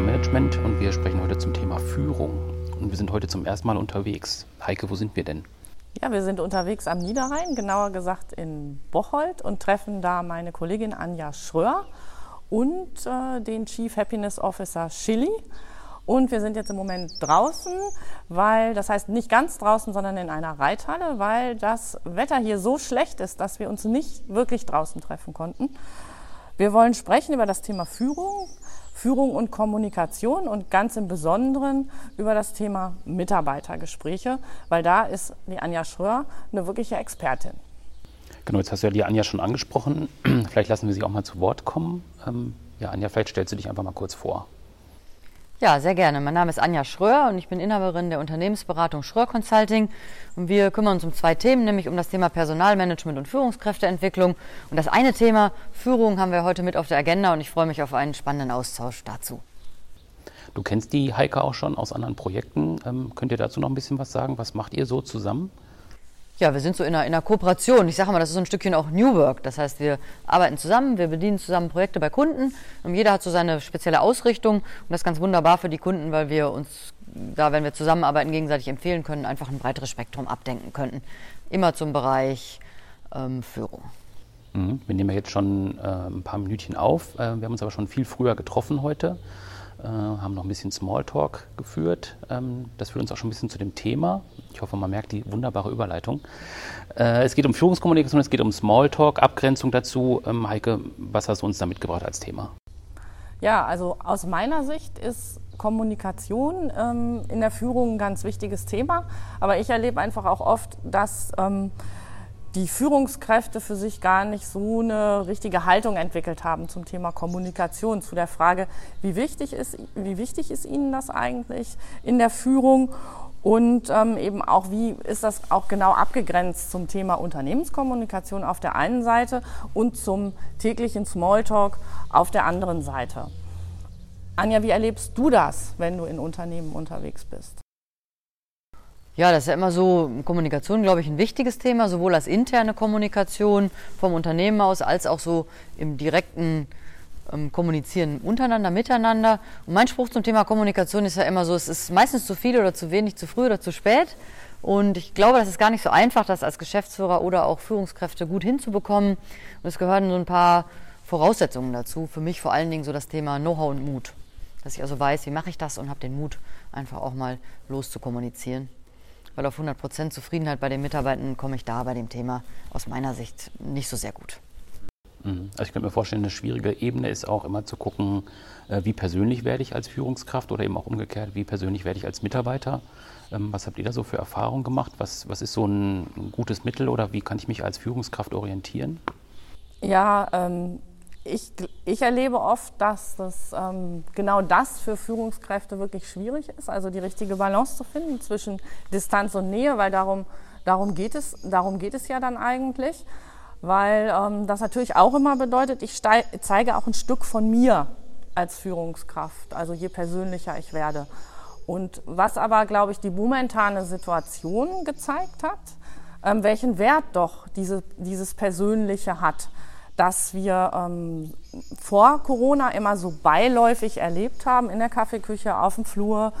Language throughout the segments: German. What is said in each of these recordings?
Personalmanagement und wir sprechen heute zum Thema Führung. Und wir sind heute zum ersten Mal unterwegs. Heike, wo sind wir denn? Ja, wir sind unterwegs am Niederrhein, genauer gesagt in Bocholt und treffen da meine Kollegin Anja Schröer und äh, den Chief Happiness Officer Chili. Und wir sind jetzt im Moment draußen, weil, das heißt nicht ganz draußen, sondern in einer Reithalle, weil das Wetter hier so schlecht ist, dass wir uns nicht wirklich draußen treffen konnten. Wir wollen sprechen über das Thema Führung, Führung und Kommunikation und ganz im Besonderen über das Thema Mitarbeitergespräche, weil da ist die Anja Schröer eine wirkliche Expertin. Genau, jetzt hast du ja die Anja schon angesprochen. Vielleicht lassen wir sie auch mal zu Wort kommen. Ähm, ja, Anja, vielleicht stellst du dich einfach mal kurz vor. Ja, sehr gerne. Mein Name ist Anja Schröer und ich bin Inhaberin der Unternehmensberatung Schröer Consulting. Und wir kümmern uns um zwei Themen, nämlich um das Thema Personalmanagement und Führungskräfteentwicklung. Und das eine Thema Führung haben wir heute mit auf der Agenda und ich freue mich auf einen spannenden Austausch dazu. Du kennst die Heike auch schon aus anderen Projekten. Ähm, könnt ihr dazu noch ein bisschen was sagen? Was macht ihr so zusammen? Ja, wir sind so in einer, in einer Kooperation. Ich sage mal, das ist so ein Stückchen auch New Work. Das heißt, wir arbeiten zusammen, wir bedienen zusammen Projekte bei Kunden und jeder hat so seine spezielle Ausrichtung. Und das ist ganz wunderbar für die Kunden, weil wir uns da, wenn wir zusammenarbeiten, gegenseitig empfehlen können, einfach ein breiteres Spektrum abdenken könnten. Immer zum Bereich ähm, Führung. Mhm. Wir nehmen ja jetzt schon äh, ein paar Minütchen auf. Äh, wir haben uns aber schon viel früher getroffen heute. Äh, haben noch ein bisschen Smalltalk geführt. Ähm, das führt uns auch schon ein bisschen zu dem Thema. Ich hoffe, man merkt die wunderbare Überleitung. Äh, es geht um Führungskommunikation, es geht um Smalltalk, Abgrenzung dazu. Ähm, Heike, was hast du uns da mitgebracht als Thema? Ja, also aus meiner Sicht ist Kommunikation ähm, in der Führung ein ganz wichtiges Thema. Aber ich erlebe einfach auch oft, dass die Führungskräfte für sich gar nicht so eine richtige Haltung entwickelt haben zum Thema Kommunikation, zu der Frage, wie wichtig ist, wie wichtig ist Ihnen das eigentlich in der Führung und ähm, eben auch, wie ist das auch genau abgegrenzt zum Thema Unternehmenskommunikation auf der einen Seite und zum täglichen Smalltalk auf der anderen Seite. Anja, wie erlebst du das, wenn du in Unternehmen unterwegs bist? Ja, das ist ja immer so, Kommunikation, glaube ich, ein wichtiges Thema, sowohl als interne Kommunikation vom Unternehmen aus, als auch so im direkten ähm, Kommunizieren untereinander, miteinander. Und mein Spruch zum Thema Kommunikation ist ja immer so, es ist meistens zu viel oder zu wenig, zu früh oder zu spät. Und ich glaube, das ist gar nicht so einfach, das als Geschäftsführer oder auch Führungskräfte gut hinzubekommen. Und es gehören so ein paar Voraussetzungen dazu. Für mich vor allen Dingen so das Thema Know-how und Mut. Dass ich also weiß, wie mache ich das und habe den Mut, einfach auch mal loszukommunizieren weil auf 100 Prozent Zufriedenheit bei den Mitarbeitern komme ich da bei dem Thema aus meiner Sicht nicht so sehr gut. Mhm. Also ich könnte mir vorstellen, eine schwierige Ebene ist auch immer zu gucken, äh, wie persönlich werde ich als Führungskraft oder eben auch umgekehrt, wie persönlich werde ich als Mitarbeiter. Ähm, was habt ihr da so für Erfahrungen gemacht? Was, was ist so ein gutes Mittel oder wie kann ich mich als Führungskraft orientieren? Ja, ähm, ich, ich erlebe oft, dass das, ähm, genau das für Führungskräfte wirklich schwierig ist, also die richtige Balance zu finden zwischen Distanz und Nähe, weil darum, darum, geht, es, darum geht es ja dann eigentlich, weil ähm, das natürlich auch immer bedeutet, ich zeige auch ein Stück von mir als Führungskraft, also je persönlicher ich werde. Und was aber, glaube ich, die momentane Situation gezeigt hat, ähm, welchen Wert doch diese, dieses Persönliche hat dass wir ähm, vor Corona immer so beiläufig erlebt haben in der Kaffeeküche, auf dem Flur,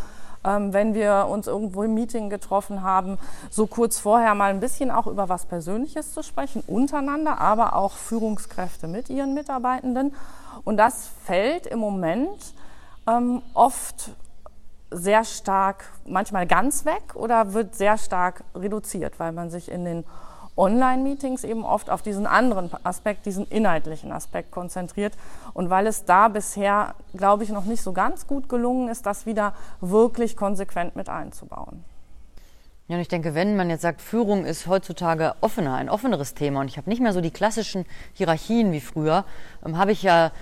ähm, wenn wir uns irgendwo im Meeting getroffen haben, so kurz vorher mal ein bisschen auch über was Persönliches zu sprechen, untereinander, aber auch Führungskräfte mit ihren Mitarbeitenden. Und das fällt im Moment ähm, oft sehr stark, manchmal ganz weg oder wird sehr stark reduziert, weil man sich in den Online-Meetings eben oft auf diesen anderen Aspekt, diesen inhaltlichen Aspekt konzentriert. Und weil es da bisher, glaube ich, noch nicht so ganz gut gelungen ist, das wieder wirklich konsequent mit einzubauen. Ja, und ich denke, wenn man jetzt sagt, Führung ist heutzutage offener, ein offeneres Thema und ich habe nicht mehr so die klassischen Hierarchien wie früher, ähm, habe ich ja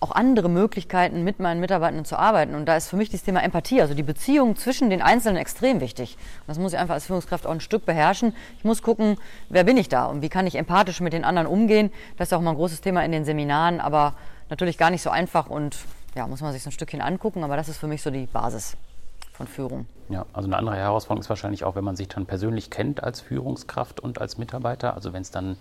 auch andere Möglichkeiten, mit meinen Mitarbeitern zu arbeiten. Und da ist für mich das Thema Empathie, also die Beziehung zwischen den Einzelnen extrem wichtig. Und das muss ich einfach als Führungskraft auch ein Stück beherrschen. Ich muss gucken, wer bin ich da und wie kann ich empathisch mit den anderen umgehen. Das ist auch mal ein großes Thema in den Seminaren, aber natürlich gar nicht so einfach und ja, muss man sich so ein Stückchen angucken. Aber das ist für mich so die Basis von Führung. Ja, also eine andere Herausforderung ist wahrscheinlich auch, wenn man sich dann persönlich kennt als Führungskraft und als Mitarbeiter. Also wenn es dann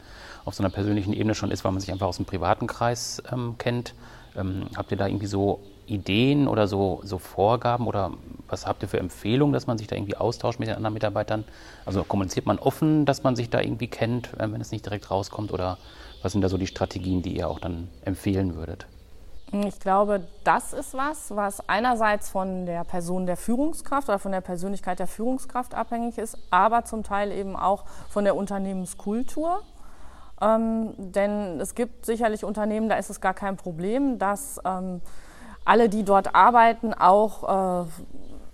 auf so einer persönlichen Ebene schon ist, weil man sich einfach aus dem privaten Kreis ähm, kennt, ähm, habt ihr da irgendwie so Ideen oder so, so Vorgaben oder was habt ihr für Empfehlungen, dass man sich da irgendwie austauscht mit den anderen Mitarbeitern? Also kommuniziert man offen, dass man sich da irgendwie kennt, äh, wenn es nicht direkt rauskommt? Oder was sind da so die Strategien, die ihr auch dann empfehlen würdet? Ich glaube, das ist was, was einerseits von der Person der Führungskraft oder von der Persönlichkeit der Führungskraft abhängig ist, aber zum Teil eben auch von der Unternehmenskultur. Ähm, denn es gibt sicherlich Unternehmen, da ist es gar kein Problem, dass ähm, alle, die dort arbeiten, auch äh,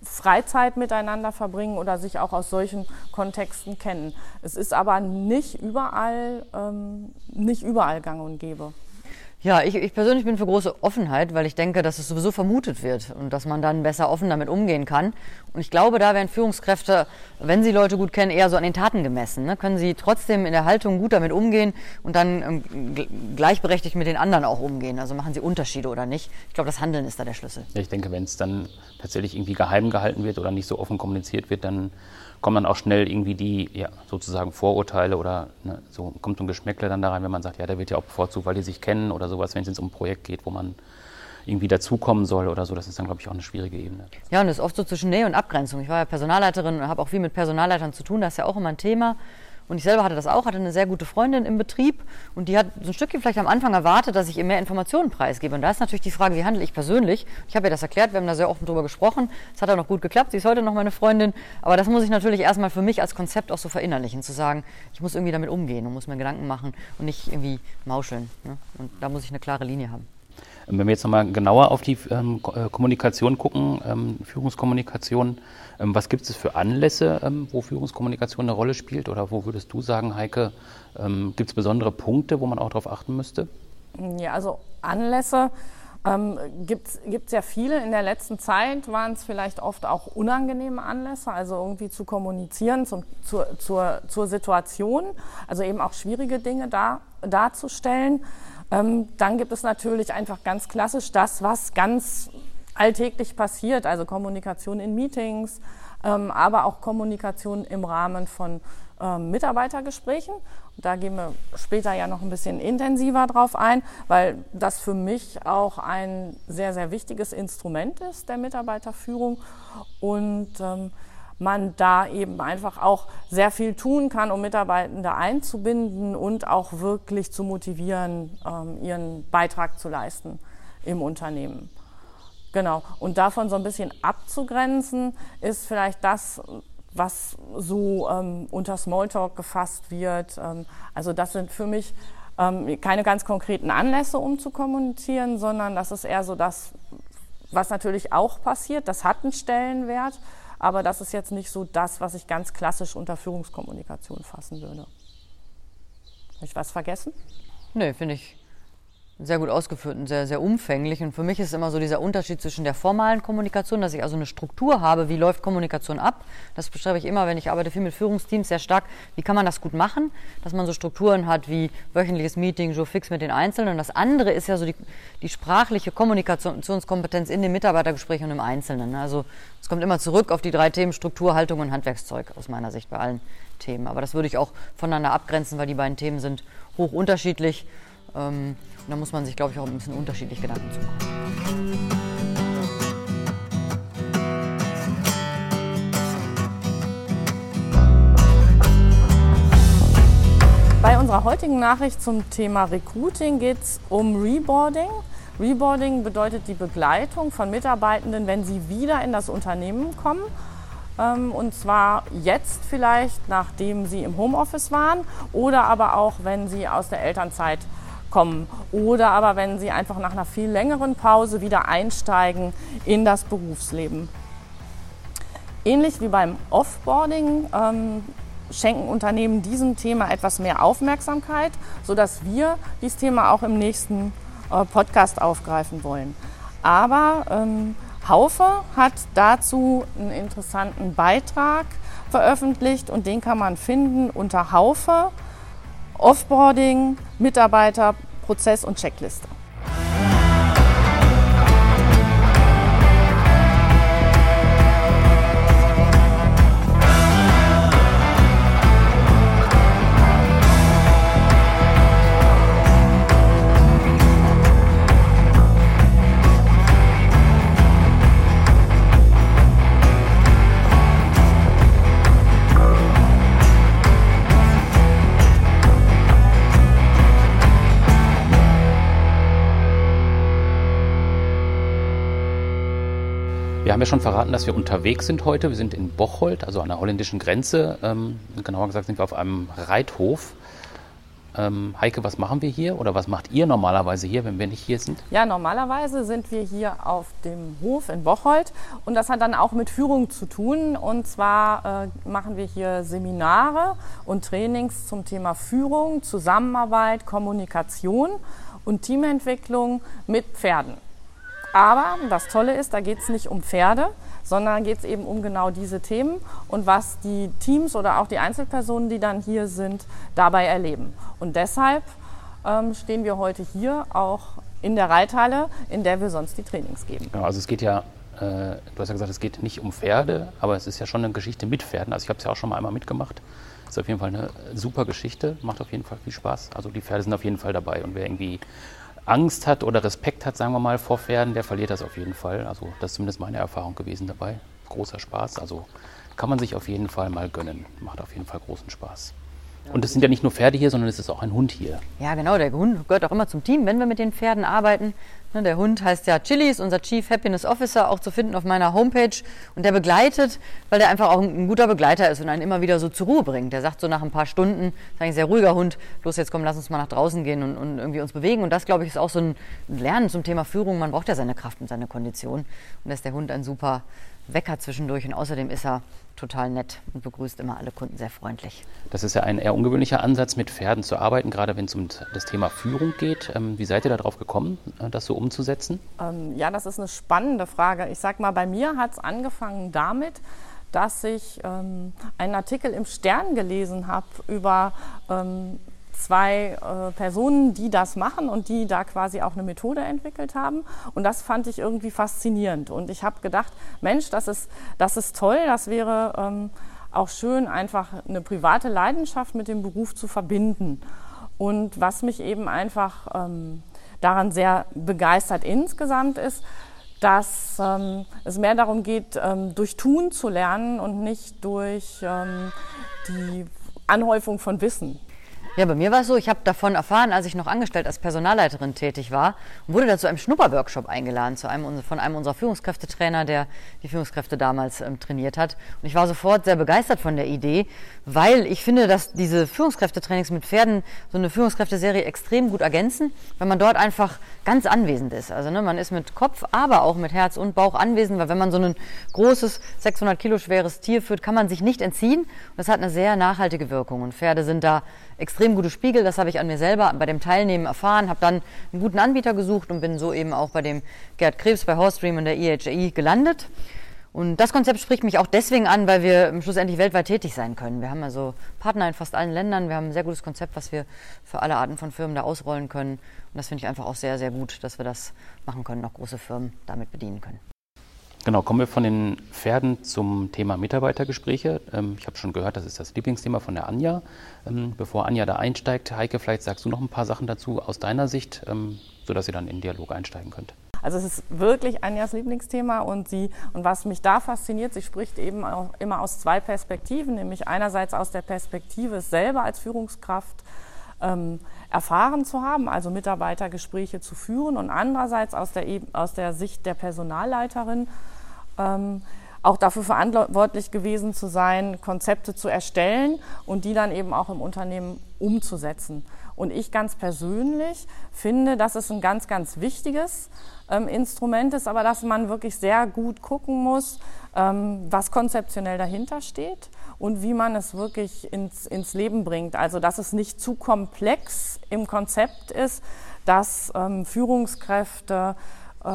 Freizeit miteinander verbringen oder sich auch aus solchen Kontexten kennen. Es ist aber nicht überall, ähm, nicht überall gang und gäbe. Ja, ich, ich persönlich bin für große Offenheit, weil ich denke, dass es sowieso vermutet wird und dass man dann besser offen damit umgehen kann. Und ich glaube, da werden Führungskräfte, wenn sie Leute gut kennen, eher so an den Taten gemessen. Ne? Können sie trotzdem in der Haltung gut damit umgehen und dann ähm, gleichberechtigt mit den anderen auch umgehen? Also machen sie Unterschiede oder nicht? Ich glaube, das Handeln ist da der Schlüssel. Ja, ich denke, wenn es dann tatsächlich irgendwie geheim gehalten wird oder nicht so offen kommuniziert wird, dann kommen dann auch schnell irgendwie die ja, sozusagen Vorurteile oder ne, so kommt so ein Geschmäckle dann da rein, wenn man sagt, ja, der wird ja auch bevorzugt, weil die sich kennen oder sowas, wenn es um ein Projekt geht, wo man irgendwie dazukommen soll oder so. Das ist dann, glaube ich, auch eine schwierige Ebene. Ja, und das ist oft so zwischen Nähe und Abgrenzung. Ich war ja Personalleiterin und habe auch viel mit Personalleitern zu tun. Das ist ja auch immer ein Thema. Und ich selber hatte das auch, hatte eine sehr gute Freundin im Betrieb und die hat so ein Stückchen vielleicht am Anfang erwartet, dass ich ihr mehr Informationen preisgebe. Und da ist natürlich die Frage, wie handle ich persönlich? Ich habe ihr das erklärt, wir haben da sehr offen drüber gesprochen. Es hat auch noch gut geklappt, sie ist heute noch meine Freundin. Aber das muss ich natürlich erstmal für mich als Konzept auch so verinnerlichen, zu sagen, ich muss irgendwie damit umgehen und muss mir Gedanken machen und nicht irgendwie mauscheln. Ne? Und da muss ich eine klare Linie haben. Wenn wir jetzt nochmal genauer auf die ähm, äh, Kommunikation gucken, ähm, Führungskommunikation, ähm, was gibt es für Anlässe, ähm, wo Führungskommunikation eine Rolle spielt? Oder wo würdest du sagen, Heike, ähm, gibt es besondere Punkte, wo man auch darauf achten müsste? Ja, also Anlässe ähm, gibt es ja viele. In der letzten Zeit waren es vielleicht oft auch unangenehme Anlässe, also irgendwie zu kommunizieren zum, zur, zur, zur Situation, also eben auch schwierige Dinge da, darzustellen. Ähm, dann gibt es natürlich einfach ganz klassisch das, was ganz alltäglich passiert, also Kommunikation in Meetings, ähm, aber auch Kommunikation im Rahmen von ähm, Mitarbeitergesprächen. Da gehen wir später ja noch ein bisschen intensiver drauf ein, weil das für mich auch ein sehr, sehr wichtiges Instrument ist der Mitarbeiterführung und ähm, man da eben einfach auch sehr viel tun kann, um Mitarbeitende einzubinden und auch wirklich zu motivieren, ähm, ihren Beitrag zu leisten im Unternehmen. Genau. Und davon so ein bisschen abzugrenzen, ist vielleicht das, was so ähm, unter Smalltalk gefasst wird. Ähm, also das sind für mich ähm, keine ganz konkreten Anlässe, um zu kommunizieren, sondern das ist eher so das, was natürlich auch passiert. Das hat einen Stellenwert, aber das ist jetzt nicht so das, was ich ganz klassisch unter Führungskommunikation fassen würde. Habe ich was vergessen? Nö, finde ich sehr gut ausgeführt und sehr, sehr umfänglich. Und für mich ist immer so dieser Unterschied zwischen der formalen Kommunikation, dass ich also eine Struktur habe, wie läuft Kommunikation ab. Das beschreibe ich immer, wenn ich arbeite viel mit Führungsteams, sehr stark. Wie kann man das gut machen? Dass man so Strukturen hat wie wöchentliches Meeting, so fix mit den Einzelnen. Und das andere ist ja so die, die sprachliche Kommunikationskompetenz in dem Mitarbeitergespräch und im Einzelnen. Also es kommt immer zurück auf die drei Themen Struktur, Haltung und Handwerkszeug aus meiner Sicht bei allen Themen. Aber das würde ich auch voneinander abgrenzen, weil die beiden Themen sind hoch unterschiedlich. Ähm, und da muss man sich, glaube ich, auch ein bisschen unterschiedlich Gedanken zu machen. Bei unserer heutigen Nachricht zum Thema Recruiting geht es um Reboarding. Reboarding bedeutet die Begleitung von Mitarbeitenden, wenn sie wieder in das Unternehmen kommen. Ähm, und zwar jetzt vielleicht, nachdem sie im Homeoffice waren oder aber auch, wenn sie aus der Elternzeit kommen. Oder aber wenn sie einfach nach einer viel längeren Pause wieder einsteigen in das Berufsleben. Ähnlich wie beim Offboarding ähm, schenken Unternehmen diesem Thema etwas mehr Aufmerksamkeit, sodass wir dieses Thema auch im nächsten äh, Podcast aufgreifen wollen. Aber ähm, Haufe hat dazu einen interessanten Beitrag veröffentlicht und den kann man finden unter Haufe Offboarding, Mitarbeiter, Prozess und Checkliste. Haben ja schon verraten, dass wir unterwegs sind heute. Wir sind in Bocholt, also an der holländischen Grenze. Ähm, genauer gesagt sind wir auf einem Reithof. Ähm, Heike, was machen wir hier oder was macht ihr normalerweise hier, wenn wir nicht hier sind? Ja, normalerweise sind wir hier auf dem Hof in Bocholt und das hat dann auch mit Führung zu tun. Und zwar äh, machen wir hier Seminare und Trainings zum Thema Führung, Zusammenarbeit, Kommunikation und Teamentwicklung mit Pferden. Aber das Tolle ist, da geht es nicht um Pferde, sondern geht es eben um genau diese Themen und was die Teams oder auch die Einzelpersonen, die dann hier sind, dabei erleben. Und deshalb ähm, stehen wir heute hier auch in der Reithalle, in der wir sonst die Trainings geben. Genau, also es geht ja, äh, du hast ja gesagt, es geht nicht um Pferde, aber es ist ja schon eine Geschichte mit Pferden. Also ich habe es ja auch schon mal einmal mitgemacht. Ist auf jeden Fall eine super Geschichte, macht auf jeden Fall viel Spaß. Also die Pferde sind auf jeden Fall dabei und wer irgendwie Angst hat oder Respekt hat, sagen wir mal, vor Pferden, der verliert das auf jeden Fall. Also das ist zumindest meine Erfahrung gewesen dabei. Großer Spaß. Also kann man sich auf jeden Fall mal gönnen. Macht auf jeden Fall großen Spaß. Und es sind ja nicht nur Pferde hier, sondern es ist auch ein Hund hier. Ja, genau. Der Hund gehört auch immer zum Team, wenn wir mit den Pferden arbeiten. Ne, der Hund heißt ja Chili, ist unser Chief Happiness Officer, auch zu finden auf meiner Homepage. Und der begleitet, weil der einfach auch ein guter Begleiter ist und einen immer wieder so zur Ruhe bringt. Der sagt so nach ein paar Stunden, ist eigentlich ein sehr ruhiger Hund, los jetzt komm, lass uns mal nach draußen gehen und, und irgendwie uns bewegen. Und das, glaube ich, ist auch so ein Lernen zum Thema Führung. Man braucht ja seine Kraft und seine Kondition. Und da ist der Hund ein super Wecker zwischendurch. Und außerdem ist er total nett und begrüßt immer alle Kunden sehr freundlich. Das ist ja ein eher ungewöhnlicher Ansatz, mit Pferden zu arbeiten, gerade wenn es um das Thema Führung geht. Ähm, wie seid ihr darauf gekommen, äh, das so umzusetzen? Ähm, ja, das ist eine spannende Frage. Ich sag mal, bei mir hat es angefangen damit, dass ich ähm, einen Artikel im Stern gelesen habe über ähm, zwei äh, Personen, die das machen und die da quasi auch eine Methode entwickelt haben. Und das fand ich irgendwie faszinierend. Und ich habe gedacht, Mensch, das ist, das ist toll, das wäre ähm, auch schön, einfach eine private Leidenschaft mit dem Beruf zu verbinden. Und was mich eben einfach ähm, daran sehr begeistert insgesamt ist, dass ähm, es mehr darum geht, ähm, durch Tun zu lernen und nicht durch ähm, die Anhäufung von Wissen. Ja, bei mir war es so, ich habe davon erfahren, als ich noch angestellt als Personalleiterin tätig war und wurde dazu einem Schnupperworkshop eingeladen zu einem, von einem unserer Führungskräftetrainer, der die Führungskräfte damals ähm, trainiert hat. Und ich war sofort sehr begeistert von der Idee, weil ich finde, dass diese Führungskräftetrainings mit Pferden so eine Führungskräfteserie extrem gut ergänzen, weil man dort einfach ganz anwesend ist. Also ne, man ist mit Kopf, aber auch mit Herz und Bauch anwesend, weil wenn man so ein großes, 600 Kilo schweres Tier führt, kann man sich nicht entziehen. Und das hat eine sehr nachhaltige Wirkung. Und Pferde sind da extrem gute Spiegel. Das habe ich an mir selber bei dem Teilnehmen erfahren, habe dann einen guten Anbieter gesucht und bin so eben auch bei dem Gerd Krebs bei Horstream und der IHI gelandet. Und das Konzept spricht mich auch deswegen an, weil wir schlussendlich weltweit tätig sein können. Wir haben also Partner in fast allen Ländern. Wir haben ein sehr gutes Konzept, was wir für alle Arten von Firmen da ausrollen können. Und das finde ich einfach auch sehr, sehr gut, dass wir das machen können, auch große Firmen damit bedienen können. Genau, kommen wir von den Pferden zum Thema Mitarbeitergespräche. Ähm, ich habe schon gehört, das ist das Lieblingsthema von der Anja. Ähm, bevor Anja da einsteigt, Heike, vielleicht sagst du noch ein paar Sachen dazu aus deiner Sicht, ähm, sodass ihr dann in den Dialog einsteigen könnt. Also es ist wirklich Anjas Lieblingsthema und sie und was mich da fasziniert, sie spricht eben auch immer aus zwei Perspektiven, nämlich einerseits aus der Perspektive selber als Führungskraft erfahren zu haben, also Mitarbeitergespräche zu führen und andererseits aus der, aus der Sicht der Personalleiterin ähm, auch dafür verantwortlich gewesen zu sein, Konzepte zu erstellen und die dann eben auch im Unternehmen umzusetzen. Und ich ganz persönlich finde, dass es ein ganz, ganz wichtiges ähm, Instrument ist, aber dass man wirklich sehr gut gucken muss, ähm, was konzeptionell dahinter steht und wie man es wirklich ins, ins Leben bringt. Also dass es nicht zu komplex im Konzept ist, dass ähm, Führungskräfte äh,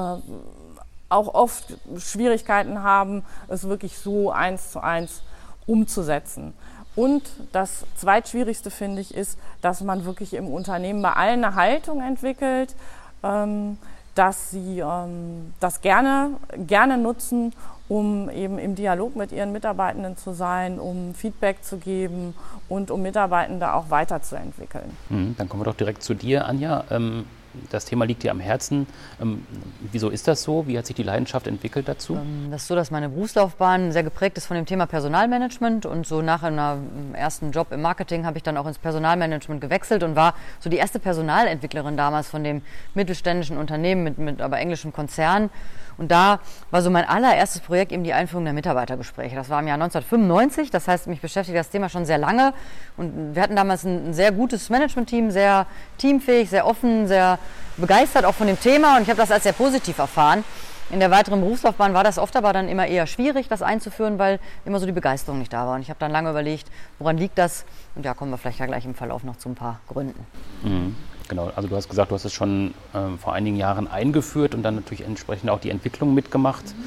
auch oft Schwierigkeiten haben, es wirklich so eins zu eins umzusetzen. Und das zweitschwierigste finde ich ist, dass man wirklich im Unternehmen bei allen eine Haltung entwickelt, ähm, dass sie ähm, das gerne, gerne nutzen, um eben im Dialog mit ihren Mitarbeitenden zu sein, um Feedback zu geben und um Mitarbeitende auch weiterzuentwickeln. Mhm, dann kommen wir doch direkt zu dir, Anja. Ähm, das Thema liegt dir am Herzen. Ähm, wieso ist das so? Wie hat sich die Leidenschaft entwickelt dazu? Ähm, das ist so, dass meine Berufslaufbahn sehr geprägt ist von dem Thema Personalmanagement und so nach einem ersten Job im Marketing habe ich dann auch ins Personalmanagement gewechselt und war so die erste Personalentwicklerin damals von dem mittelständischen Unternehmen mit, mit aber englischem Konzern Und da war so mein allererstes Projekt eben die Einführung der Mitarbeitergespräche. Das war im Jahr 1995, das heißt, mich beschäftigt das Thema schon sehr lange. Und wir hatten damals ein, ein sehr gutes Management-Team, sehr teamfähig, sehr offen, sehr begeistert auch von dem Thema. Und ich habe das als sehr positiv erfahren. In der weiteren Berufslaufbahn war das oft aber dann immer eher schwierig, das einzuführen, weil immer so die Begeisterung nicht da war. Und ich habe dann lange überlegt, woran liegt das? Und ja, kommen wir vielleicht ja gleich im Verlauf noch zu ein paar Gründen. Mhm. Genau, also du hast gesagt, du hast es schon ähm, vor einigen Jahren eingeführt und dann natürlich entsprechend auch die Entwicklung mitgemacht. Mhm.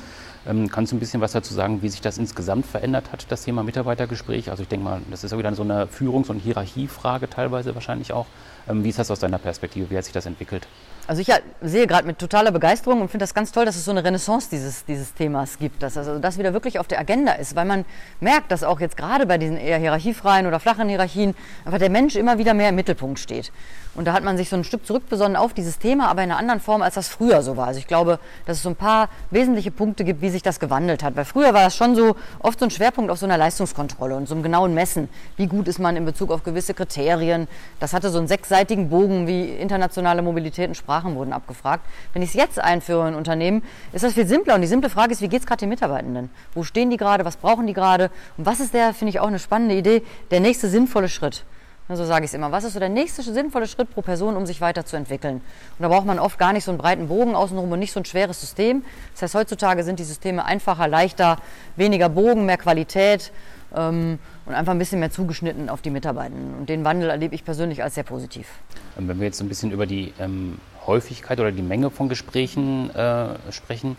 Ähm, kannst du ein bisschen was dazu sagen, wie sich das insgesamt verändert hat, das Thema Mitarbeitergespräch? Also ich denke mal, das ist auch wieder so eine Führungs- und Hierarchiefrage teilweise wahrscheinlich auch. Ähm, wie ist das aus deiner Perspektive? Wie hat sich das entwickelt? Also ich sehe gerade mit totaler Begeisterung und finde das ganz toll, dass es so eine Renaissance dieses, dieses Themas gibt, dass also das wieder wirklich auf der Agenda ist, weil man merkt, dass auch jetzt gerade bei diesen eher hierarchiefreien oder flachen Hierarchien einfach der Mensch immer wieder mehr im Mittelpunkt steht. Und da hat man sich so ein Stück zurückbesonnen auf dieses Thema, aber in einer anderen Form, als das früher so war. Also ich glaube, dass es so ein paar wesentliche Punkte gibt, wie sich das gewandelt hat. Weil früher war das schon so oft so ein Schwerpunkt auf so einer Leistungskontrolle und so einem genauen Messen. Wie gut ist man in Bezug auf gewisse Kriterien? Das hatte so einen sechsseitigen Bogen, wie internationale Mobilität und Sprachen wurden abgefragt. Wenn ich es jetzt einführe in Unternehmen, ist das viel simpler. Und die simple Frage ist, wie geht es gerade den Mitarbeitenden? Wo stehen die gerade? Was brauchen die gerade? Und was ist der, finde ich auch eine spannende Idee, der nächste sinnvolle Schritt? So sage ich es immer. Was ist so der nächste sinnvolle Schritt pro Person, um sich weiterzuentwickeln? Und da braucht man oft gar nicht so einen breiten Bogen außenrum und nicht so ein schweres System. Das heißt, heutzutage sind die Systeme einfacher, leichter, weniger Bogen, mehr Qualität ähm, und einfach ein bisschen mehr zugeschnitten auf die Mitarbeitenden. Und den Wandel erlebe ich persönlich als sehr positiv. Ähm, wenn wir jetzt ein bisschen über die ähm, Häufigkeit oder die Menge von Gesprächen äh, sprechen,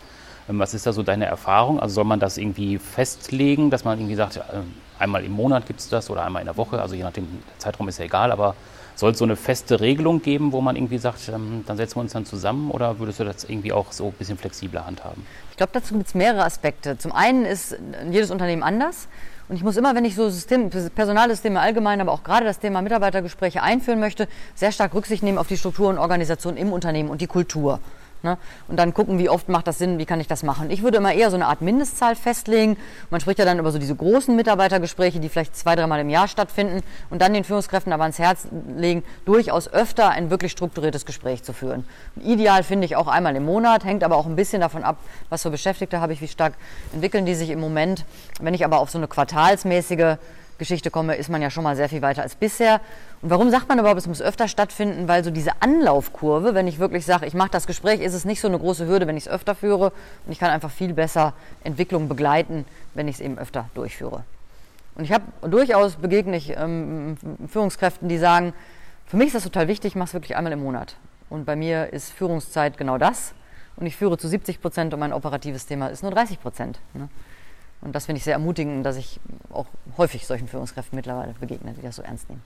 ähm, was ist da so deine Erfahrung? Also soll man das irgendwie festlegen, dass man irgendwie sagt, äh, einmal im Monat gibt es das oder einmal in der Woche, also je nachdem, der Zeitraum ist ja egal, aber soll es so eine feste Regelung geben, wo man irgendwie sagt, ähm, dann setzen wir uns dann zusammen oder würdest du das irgendwie auch so ein bisschen flexibler handhaben? Ich glaube, dazu gibt es mehrere Aspekte. Zum einen ist jedes Unternehmen anders. Und ich muss immer, wenn ich so System, Personalsysteme allgemein, aber auch gerade das Thema Mitarbeitergespräche einführen möchte, sehr stark Rücksicht nehmen auf die Struktur und Organisation im Unternehmen und die Kultur. Ne? Und dann gucken, wie oft macht das Sinn, wie kann ich das machen. Ich würde immer eher so eine Art Mindestzahl festlegen. Man spricht ja dann über so diese großen Mitarbeitergespräche, die vielleicht zwei, dreimal im Jahr stattfinden und dann den Führungskräften aber ans Herz legen, durchaus öfter ein wirklich strukturiertes Gespräch zu führen. Ideal finde ich auch einmal im Monat, hängt aber auch ein bisschen davon ab, was für Beschäftigte habe ich, wie stark entwickeln die sich im Moment. Wenn ich aber auf so eine quartalsmäßige Geschichte komme, ist man ja schon mal sehr viel weiter als bisher. Und warum sagt man überhaupt, es muss öfter stattfinden? Weil so diese Anlaufkurve, wenn ich wirklich sage, ich mache das Gespräch, ist es nicht so eine große Hürde, wenn ich es öfter führe. Und ich kann einfach viel besser Entwicklung begleiten, wenn ich es eben öfter durchführe. Und ich habe durchaus begegne ich ähm, Führungskräften, die sagen, für mich ist das total wichtig, ich mache es wirklich einmal im Monat. Und bei mir ist Führungszeit genau das. Und ich führe zu 70 Prozent und mein operatives Thema ist nur 30 Prozent. Ne? Und das finde ich sehr ermutigend, dass ich auch häufig solchen Führungskräften mittlerweile begegne, die das so ernst nehmen.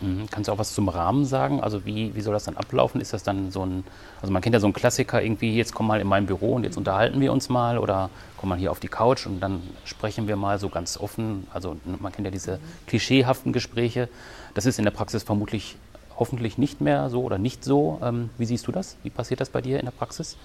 Mhm. Kannst du auch was zum Rahmen sagen? Also wie, wie soll das dann ablaufen? Ist das dann so ein, also man kennt ja so einen Klassiker irgendwie, jetzt komm mal in mein Büro und jetzt unterhalten wir uns mal oder komm mal hier auf die Couch und dann sprechen wir mal so ganz offen. Also man kennt ja diese klischeehaften Gespräche. Das ist in der Praxis vermutlich hoffentlich nicht mehr so oder nicht so. Ähm, wie siehst du das? Wie passiert das bei dir in der Praxis?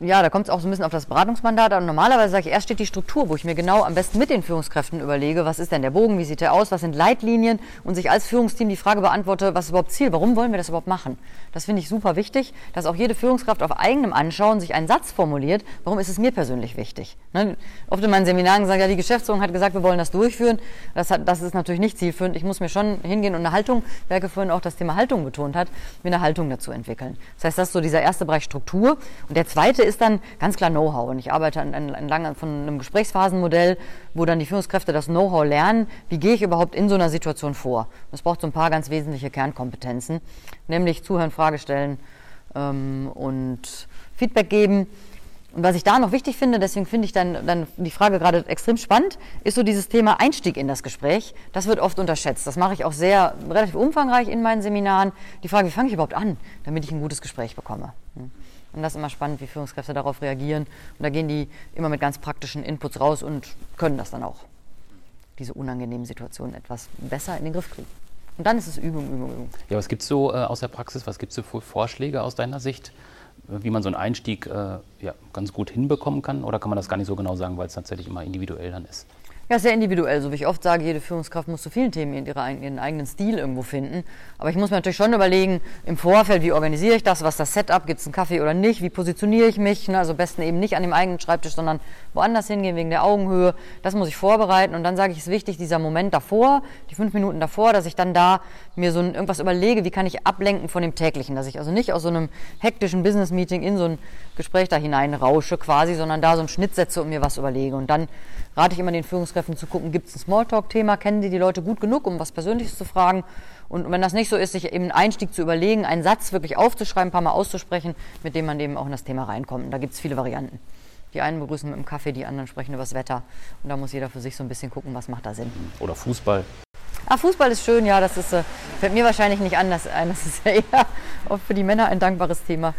Ja, da kommt es auch so ein bisschen auf das Beratungsmandat an. Normalerweise sage ich, erst steht die Struktur, wo ich mir genau am besten mit den Führungskräften überlege, was ist denn der Bogen, wie sieht der aus, was sind Leitlinien und sich als Führungsteam die Frage beantworte, was ist überhaupt Ziel, warum wollen wir das überhaupt machen? Das finde ich super wichtig, dass auch jede Führungskraft auf eigenem Anschauen sich einen Satz formuliert, warum ist es mir persönlich wichtig? Ne? Oft in meinen Seminaren gesagt, ja, die Geschäftsführung hat gesagt, wir wollen das durchführen. Das, hat, das ist natürlich nicht zielführend. Ich muss mir schon hingehen und eine Haltung, Werke vorhin auch das Thema Haltung betont hat, mir eine Haltung dazu entwickeln. Das heißt, das ist so dieser erste Bereich Struktur. Und der zweite ist dann ganz klar Know-how. Und ich arbeite entlang von einem Gesprächsphasenmodell, wo dann die Führungskräfte das Know-how lernen, wie gehe ich überhaupt in so einer Situation vor. Das braucht so ein paar ganz wesentliche Kernkompetenzen, nämlich zuhören, Frage stellen ähm, und Feedback geben. Und was ich da noch wichtig finde, deswegen finde ich dann, dann die Frage gerade extrem spannend, ist so dieses Thema Einstieg in das Gespräch. Das wird oft unterschätzt. Das mache ich auch sehr relativ umfangreich in meinen Seminaren. Die Frage, wie fange ich überhaupt an, damit ich ein gutes Gespräch bekomme. Hm. Und das ist immer spannend, wie Führungskräfte darauf reagieren. Und da gehen die immer mit ganz praktischen Inputs raus und können das dann auch, diese unangenehmen Situationen etwas besser in den Griff kriegen. Und dann ist es Übung, Übung, Übung. Ja, was gibt es so äh, aus der Praxis, was gibt es so für Vorschläge aus deiner Sicht, wie man so einen Einstieg äh, ja, ganz gut hinbekommen kann? Oder kann man das gar nicht so genau sagen, weil es tatsächlich immer individuell dann ist? Ja, sehr individuell. So wie ich oft sage, jede Führungskraft muss zu vielen Themen ihren, ihren eigenen Stil irgendwo finden. Aber ich muss mir natürlich schon überlegen, im Vorfeld, wie organisiere ich das, was ist das Setup, gibt es einen Kaffee oder nicht, wie positioniere ich mich. Ne? Also besten eben nicht an dem eigenen Schreibtisch, sondern woanders hingehen wegen der Augenhöhe. Das muss ich vorbereiten. Und dann sage ich, es ist wichtig, dieser Moment davor, die fünf Minuten davor, dass ich dann da mir so ein, irgendwas überlege, wie kann ich ablenken von dem Täglichen. Dass ich also nicht aus so einem hektischen Business-Meeting in so ein Gespräch da hineinrausche quasi, sondern da so einen Schnitt setze und mir was überlege. Und dann rate ich immer den Führungskräften zu gucken, gibt es ein Smalltalk-Thema, kennen die die Leute gut genug, um was Persönliches zu fragen. Und wenn das nicht so ist, sich eben einen Einstieg zu überlegen, einen Satz wirklich aufzuschreiben, ein paar Mal auszusprechen, mit dem man eben auch in das Thema reinkommt. Und da gibt es viele Varianten. Die einen begrüßen mit dem Kaffee, die anderen sprechen über das Wetter. Und da muss jeder für sich so ein bisschen gucken, was macht da Sinn. Oder Fußball. Ah, Fußball ist schön, ja, das ist, äh, fällt mir wahrscheinlich nicht anders ein. Das ist ja eher auch für die Männer ein dankbares Thema.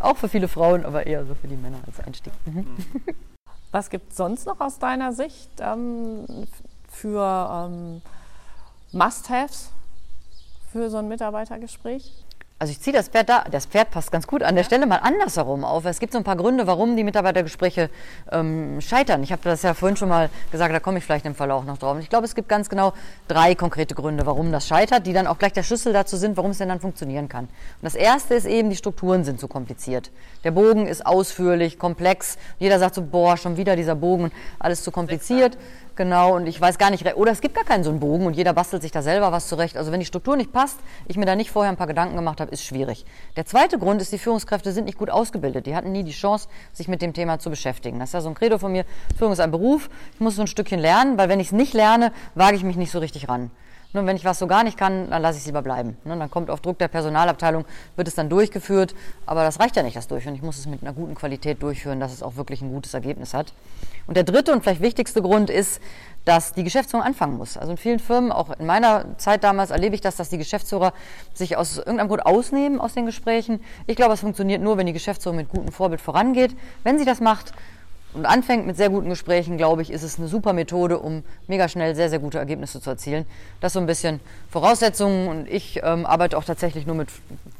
Auch für viele Frauen, aber eher so für die Männer als Einstieg. Mhm. Was gibt es sonst noch aus deiner Sicht ähm, für ähm, Must-Haves für so ein Mitarbeitergespräch? Also ich ziehe das Pferd da, das Pferd passt ganz gut an der Stelle mal andersherum auf. Es gibt so ein paar Gründe, warum die Mitarbeitergespräche ähm, scheitern. Ich habe das ja vorhin schon mal gesagt, da komme ich vielleicht im Verlauf noch drauf. Und ich glaube, es gibt ganz genau drei konkrete Gründe, warum das scheitert, die dann auch gleich der Schlüssel dazu sind, warum es denn dann funktionieren kann. Und das erste ist eben, die Strukturen sind zu kompliziert. Der Bogen ist ausführlich, komplex. Jeder sagt so, boah, schon wieder dieser Bogen, alles zu kompliziert. Genau, und ich weiß gar nicht, oder es gibt gar keinen so einen Bogen und jeder bastelt sich da selber was zurecht. Also wenn die Struktur nicht passt, ich mir da nicht vorher ein paar Gedanken gemacht habe, ist schwierig. Der zweite Grund ist, die Führungskräfte sind nicht gut ausgebildet. Die hatten nie die Chance, sich mit dem Thema zu beschäftigen. Das ist ja so ein Credo von mir, Führung ist ein Beruf. Ich muss so ein Stückchen lernen, weil wenn ich es nicht lerne, wage ich mich nicht so richtig ran. Nur wenn ich was so gar nicht kann, dann lasse ich es lieber bleiben. Ne, dann kommt auf Druck der Personalabteilung, wird es dann durchgeführt. Aber das reicht ja nicht, das durch. Und ich muss es mit einer guten Qualität durchführen, dass es auch wirklich ein gutes Ergebnis hat. Und der dritte und vielleicht wichtigste Grund ist, dass die Geschäftsführung anfangen muss. Also in vielen Firmen, auch in meiner Zeit damals, erlebe ich das, dass die Geschäftsführer sich aus irgendeinem Grund ausnehmen aus den Gesprächen. Ich glaube, es funktioniert nur, wenn die Geschäftsführung mit gutem Vorbild vorangeht. Wenn sie das macht, und anfängt mit sehr guten Gesprächen, glaube ich, ist es eine super Methode, um mega schnell sehr, sehr gute Ergebnisse zu erzielen. Das so ein bisschen Voraussetzungen und ich ähm, arbeite auch tatsächlich nur mit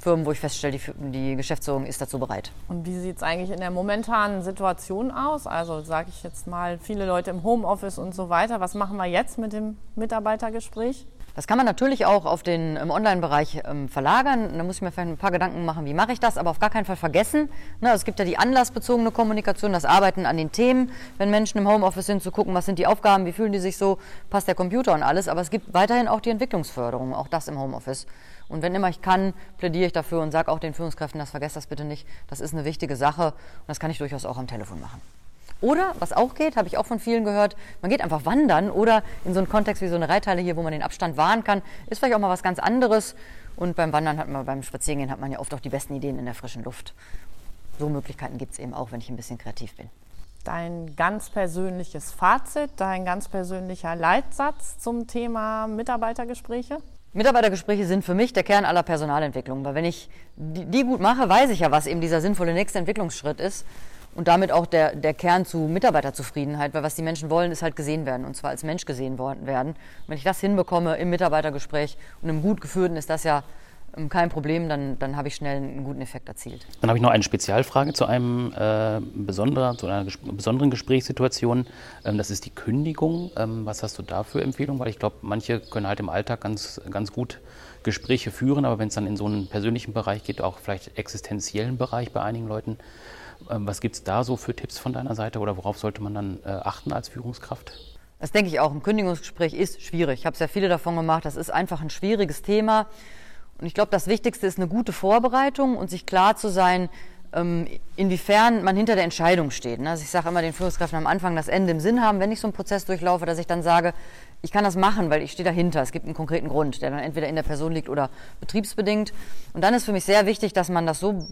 Firmen, wo ich feststelle, die, die Geschäftsführung ist dazu bereit. Und wie sieht es eigentlich in der momentanen Situation aus? Also sage ich jetzt mal, viele Leute im Homeoffice und so weiter. Was machen wir jetzt mit dem Mitarbeitergespräch? Das kann man natürlich auch auf den im Online-Bereich ähm, verlagern. Da muss ich mir vielleicht ein paar Gedanken machen, wie mache ich das, aber auf gar keinen Fall vergessen. Ne, es gibt ja die anlassbezogene Kommunikation, das Arbeiten an den Themen, wenn Menschen im Homeoffice sind, zu gucken, was sind die Aufgaben, wie fühlen die sich so, passt der Computer und alles. Aber es gibt weiterhin auch die Entwicklungsförderung, auch das im Homeoffice. Und wenn immer ich kann, plädiere ich dafür und sage auch den Führungskräften, das vergesst das bitte nicht. Das ist eine wichtige Sache und das kann ich durchaus auch am Telefon machen. Oder, was auch geht, habe ich auch von vielen gehört, man geht einfach wandern oder in so einen Kontext wie so eine Reithalle hier, wo man den Abstand wahren kann, ist vielleicht auch mal was ganz anderes. Und beim Wandern hat man, beim Spazierengehen hat man ja oft auch die besten Ideen in der frischen Luft. So Möglichkeiten gibt es eben auch, wenn ich ein bisschen kreativ bin. Dein ganz persönliches Fazit, dein ganz persönlicher Leitsatz zum Thema Mitarbeitergespräche? Mitarbeitergespräche sind für mich der Kern aller Personalentwicklung, weil wenn ich die, gut mache, weiß ich ja, was eben dieser sinnvolle nächste Entwicklungsschritt ist und damit auch der, der Kern zu Mitarbeiterzufriedenheit, weil was die Menschen wollen, ist halt gesehen werden und zwar als Mensch gesehen werden. Und wenn ich das hinbekomme im Mitarbeitergespräch und im gut geführten, ist das ja ähm, kein Problem, dann, dann habe ich schnell einen guten Effekt erzielt. Dann habe ich noch eine Spezialfrage zu einem äh, besonderer, zu einer ges besonderen Gesprächssituation. Ähm, das ist die Kündigung. Ähm, was hast du da für Empfehlungen? Weil ich glaube, manche können halt im Alltag ganz, ganz gut Gespräche führen, aber wenn es dann in so einen persönlichen Bereich geht, auch vielleicht existenziellen Bereich bei einigen Leuten, was gibt es da so für Tipps von deiner Seite oder worauf sollte man dann äh, achten als Führungskraft? Das denke ich auch. Ein Kündigungsgespräch ist schwierig. Ich habe sehr viele davon gemacht. Das ist einfach ein schwieriges Thema. Und ich glaube, das Wichtigste ist eine gute Vorbereitung und sich klar zu sein, ähm, inwiefern man hinter der Entscheidung steht. Ne? Also ich sage immer den Führungskräften am Anfang das Ende im Sinn haben, wenn ich so einen Prozess durchlaufe, dass ich dann sage, ich kann das machen, weil ich stehe dahinter. Es gibt einen konkreten Grund, der dann entweder in der Person liegt oder betriebsbedingt. Und dann ist für mich sehr wichtig, dass man das so,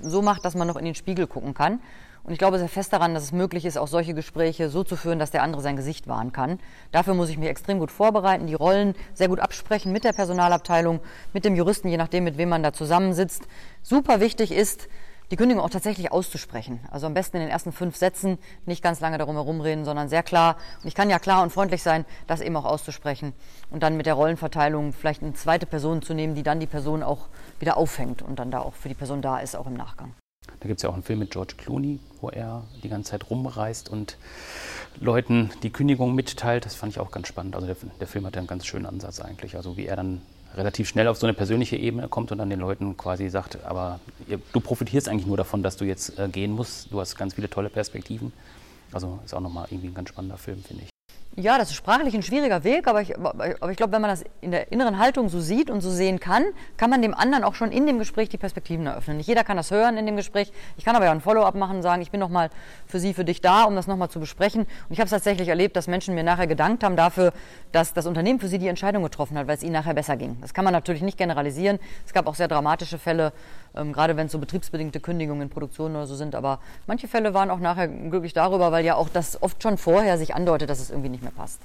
so macht, dass man noch in den Spiegel gucken kann. Und ich glaube sehr fest daran, dass es möglich ist, auch solche Gespräche so zu führen, dass der andere sein Gesicht wahren kann. Dafür muss ich mich extrem gut vorbereiten, die Rollen sehr gut absprechen mit der Personalabteilung, mit dem Juristen, je nachdem, mit wem man da zusammensitzt. Super wichtig ist, die Kündigung auch tatsächlich auszusprechen. Also am besten in den ersten fünf Sätzen nicht ganz lange darum herumreden, sondern sehr klar. Und ich kann ja klar und freundlich sein, das eben auch auszusprechen. Und dann mit der Rollenverteilung vielleicht eine zweite Person zu nehmen, die dann die Person auch wieder auffängt und dann da auch für die Person da ist, auch im Nachgang. Da gibt es ja auch einen Film mit George Clooney, wo er die ganze Zeit rumreist und Leuten die Kündigung mitteilt. Das fand ich auch ganz spannend. Also der, der Film hat einen ganz schönen Ansatz eigentlich. Also wie er dann relativ schnell auf so eine persönliche Ebene kommt und dann den Leuten quasi sagt, aber du profitierst eigentlich nur davon, dass du jetzt äh, gehen musst. Du hast ganz viele tolle Perspektiven. Also ist auch nochmal irgendwie ein ganz spannender Film, finde ich. Ja, das ist sprachlich ein schwieriger Weg, aber ich, aber ich glaube, wenn man das in der inneren Haltung so sieht und so sehen kann, kann man dem anderen auch schon in dem Gespräch die Perspektiven eröffnen. Nicht jeder kann das hören in dem Gespräch. Ich kann aber ja ein Follow-up machen und sagen, ich bin nochmal für Sie, für dich da, um das nochmal zu besprechen. Und ich habe es tatsächlich erlebt, dass Menschen mir nachher gedankt haben dafür, dass das Unternehmen für sie die Entscheidung getroffen hat, weil es ihnen nachher besser ging. Das kann man natürlich nicht generalisieren. Es gab auch sehr dramatische Fälle, ähm, gerade wenn es so betriebsbedingte Kündigungen in Produktionen oder so sind. Aber manche Fälle waren auch nachher glücklich darüber, weil ja auch das oft schon vorher sich andeutet, dass es irgendwie nicht mehr passt.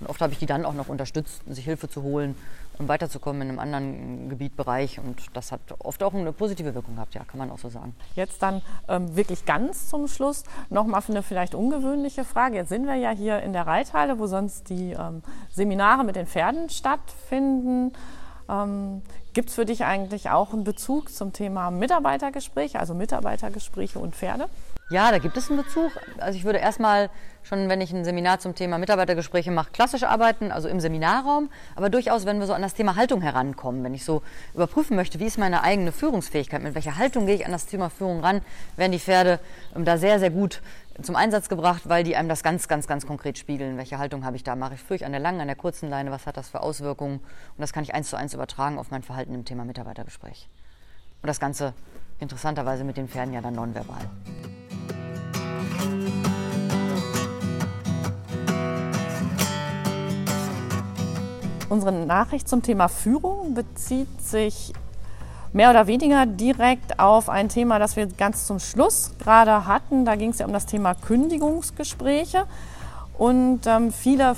Und oft habe ich die dann auch noch unterstützt, sich Hilfe zu holen und weiterzukommen in einem anderen Gebietbereich. Und das hat oft auch eine positive Wirkung gehabt, ja, kann man auch so sagen. Jetzt dann ähm, wirklich ganz zum Schluss nochmal für eine vielleicht ungewöhnliche Frage. Jetzt sind wir ja hier in der Reithalle, wo sonst die ähm, Seminare mit den Pferden stattfinden. Ähm, Gibt es für dich eigentlich auch einen Bezug zum Thema Mitarbeitergespräche, also Mitarbeitergespräche und Pferde? Ja, da gibt es einen Bezug. Also ich würde erstmal schon, wenn ich ein Seminar zum Thema Mitarbeitergespräche mache, klassisch arbeiten, also im Seminarraum, aber durchaus, wenn wir so an das Thema Haltung herankommen, wenn ich so überprüfen möchte, wie ist meine eigene Führungsfähigkeit, mit welcher Haltung gehe ich an das Thema Führung ran, werden die Pferde ähm, da sehr, sehr gut zum Einsatz gebracht, weil die einem das ganz, ganz, ganz konkret spiegeln. Welche Haltung habe ich da? Mache ich ich an der langen, an der kurzen Leine? Was hat das für Auswirkungen? Und das kann ich eins zu eins übertragen auf mein Verhalten im Thema Mitarbeitergespräch. Und das Ganze interessanterweise mit den Pferden ja dann nonverbal. Unsere Nachricht zum Thema Führung bezieht sich mehr oder weniger direkt auf ein Thema, das wir ganz zum Schluss gerade hatten. Da ging es ja um das Thema Kündigungsgespräche. Und ähm, viele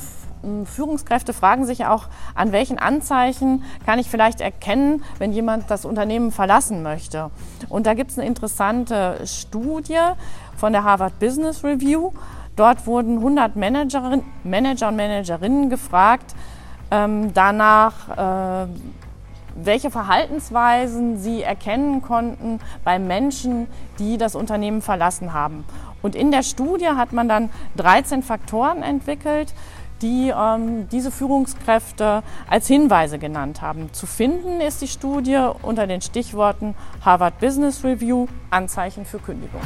Führungskräfte fragen sich auch, an welchen Anzeichen kann ich vielleicht erkennen, wenn jemand das Unternehmen verlassen möchte. Und da gibt es eine interessante Studie von der Harvard Business Review. Dort wurden 100 Managerinnen, Manager und Managerinnen gefragt, ähm, danach, äh, welche Verhaltensweisen sie erkennen konnten bei Menschen, die das Unternehmen verlassen haben. Und in der Studie hat man dann 13 Faktoren entwickelt, die ähm, diese Führungskräfte als Hinweise genannt haben. Zu finden ist die Studie unter den Stichworten Harvard Business Review, Anzeichen für Kündigung.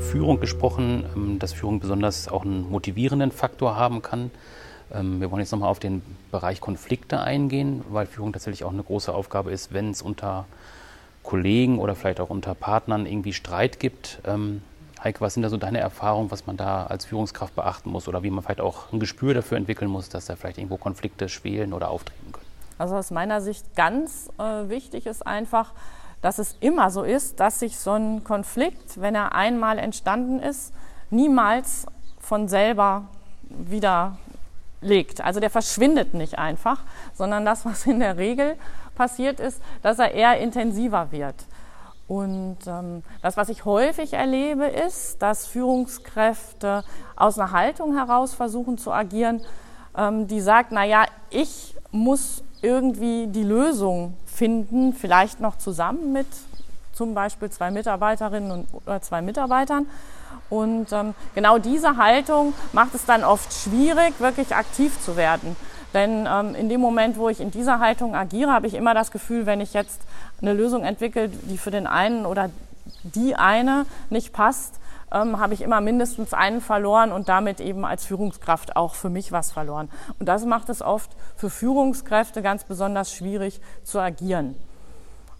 Führung gesprochen, ähm, dass Führung besonders auch einen motivierenden Faktor haben kann. Ähm, wir wollen jetzt nochmal auf den Bereich Konflikte eingehen, weil Führung tatsächlich auch eine große Aufgabe ist, wenn es unter Kollegen oder vielleicht auch unter Partnern irgendwie Streit gibt. Ähm, Heike, was sind da so deine Erfahrungen, was man da als Führungskraft beachten muss oder wie man vielleicht auch ein Gespür dafür entwickeln muss, dass da vielleicht irgendwo Konflikte schwelen oder auftreten können? Also aus meiner Sicht ganz äh, wichtig ist einfach, dass es immer so ist, dass sich so ein Konflikt, wenn er einmal entstanden ist, niemals von selber wieder legt. Also der verschwindet nicht einfach, sondern das, was in der Regel passiert ist, dass er eher intensiver wird. Und ähm, das, was ich häufig erlebe, ist, dass Führungskräfte aus einer Haltung heraus versuchen zu agieren, ähm, die sagt, na ja, ich muss irgendwie die Lösung finden, vielleicht noch zusammen mit zum Beispiel zwei Mitarbeiterinnen und, oder zwei Mitarbeitern. Und ähm, genau diese Haltung macht es dann oft schwierig, wirklich aktiv zu werden. Denn ähm, in dem Moment, wo ich in dieser Haltung agiere, habe ich immer das Gefühl, wenn ich jetzt eine Lösung entwickle, die für den einen oder die eine nicht passt, ähm, habe ich immer mindestens einen verloren und damit eben als Führungskraft auch für mich was verloren. Und das macht es oft für Führungskräfte ganz besonders schwierig zu agieren.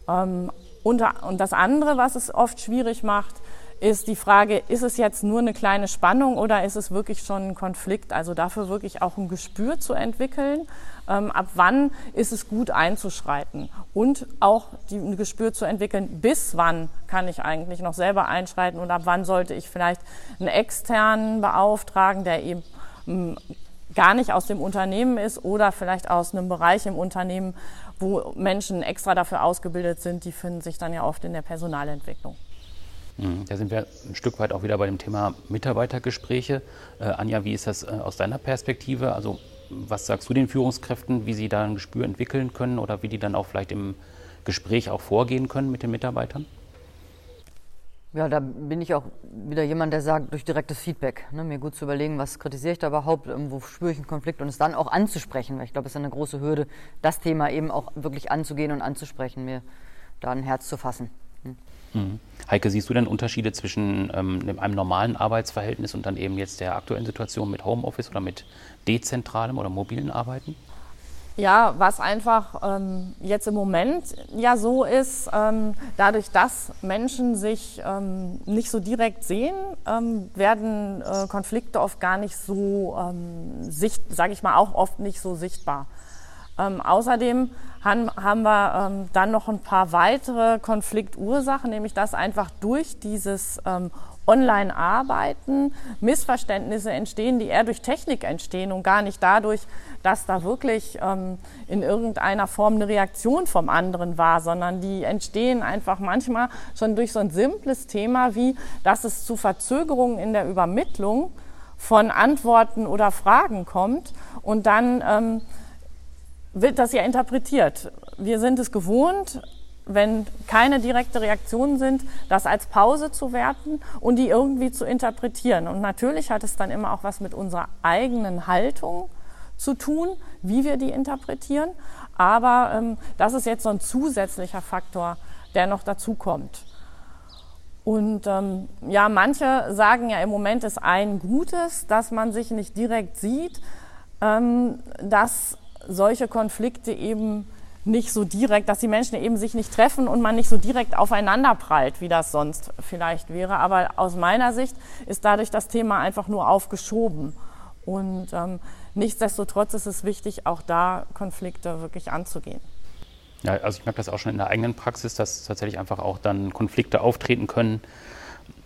Ähm, und, und das andere, was es oft schwierig macht, ist die Frage, ist es jetzt nur eine kleine Spannung oder ist es wirklich schon ein Konflikt? Also dafür wirklich auch ein Gespür zu entwickeln, ähm, ab wann ist es gut einzuschreiten und auch die, ein Gespür zu entwickeln, bis wann kann ich eigentlich noch selber einschreiten und ab wann sollte ich vielleicht einen externen beauftragen, der eben ähm, gar nicht aus dem Unternehmen ist oder vielleicht aus einem Bereich im Unternehmen, wo Menschen extra dafür ausgebildet sind, die finden sich dann ja oft in der Personalentwicklung. Mhm. Da sind wir ein Stück weit auch wieder bei dem Thema Mitarbeitergespräche. Äh, Anja, wie ist das äh, aus deiner Perspektive? Also was sagst du den Führungskräften, wie sie da ein Gespür entwickeln können oder wie die dann auch vielleicht im Gespräch auch vorgehen können mit den Mitarbeitern? Ja, da bin ich auch wieder jemand, der sagt, durch direktes Feedback, ne, mir gut zu überlegen, was kritisiere ich da überhaupt, wo spüre ich einen Konflikt und es dann auch anzusprechen, weil ich glaube, es ist eine große Hürde, das Thema eben auch wirklich anzugehen und anzusprechen, mir da ein Herz zu fassen. Hm. Mhm. Heike, siehst du denn Unterschiede zwischen ähm, einem normalen Arbeitsverhältnis und dann eben jetzt der aktuellen Situation mit Homeoffice oder mit dezentralem oder mobilen Arbeiten? Ja, was einfach ähm, jetzt im Moment ja so ist, ähm, dadurch, dass Menschen sich ähm, nicht so direkt sehen, ähm, werden äh, Konflikte oft gar nicht so, ähm, sage ich mal, auch oft nicht so sichtbar. Ähm, außerdem haben, haben wir ähm, dann noch ein paar weitere Konfliktursachen, nämlich dass einfach durch dieses ähm, Online-Arbeiten Missverständnisse entstehen, die eher durch Technik entstehen und gar nicht dadurch, dass da wirklich ähm, in irgendeiner Form eine Reaktion vom anderen war, sondern die entstehen einfach manchmal schon durch so ein simples Thema wie, dass es zu Verzögerungen in der Übermittlung von Antworten oder Fragen kommt und dann ähm, wird das ja interpretiert. Wir sind es gewohnt, wenn keine direkte Reaktionen sind, das als Pause zu werten und die irgendwie zu interpretieren. Und natürlich hat es dann immer auch was mit unserer eigenen Haltung zu tun, wie wir die interpretieren. Aber ähm, das ist jetzt so ein zusätzlicher Faktor, der noch dazu kommt. Und ähm, ja, manche sagen ja im Moment ist ein Gutes, dass man sich nicht direkt sieht, ähm, dass solche Konflikte eben nicht so direkt, dass die Menschen eben sich nicht treffen und man nicht so direkt aufeinander prallt, wie das sonst vielleicht wäre. Aber aus meiner Sicht ist dadurch das Thema einfach nur aufgeschoben. Und ähm, nichtsdestotrotz ist es wichtig, auch da Konflikte wirklich anzugehen. Ja, also ich merke das auch schon in der eigenen Praxis, dass tatsächlich einfach auch dann Konflikte auftreten können,